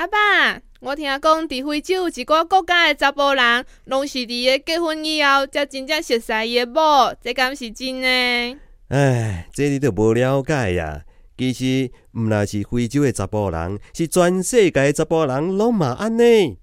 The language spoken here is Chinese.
阿爸，我听讲伫非洲一个国家的查甫人，拢是伫个结婚以后才真正熟悉伊的某，这敢是真呢？唉，这你都无了解呀。其实，毋那是非洲的查甫人，是全世界查甫人拢嘛安尼。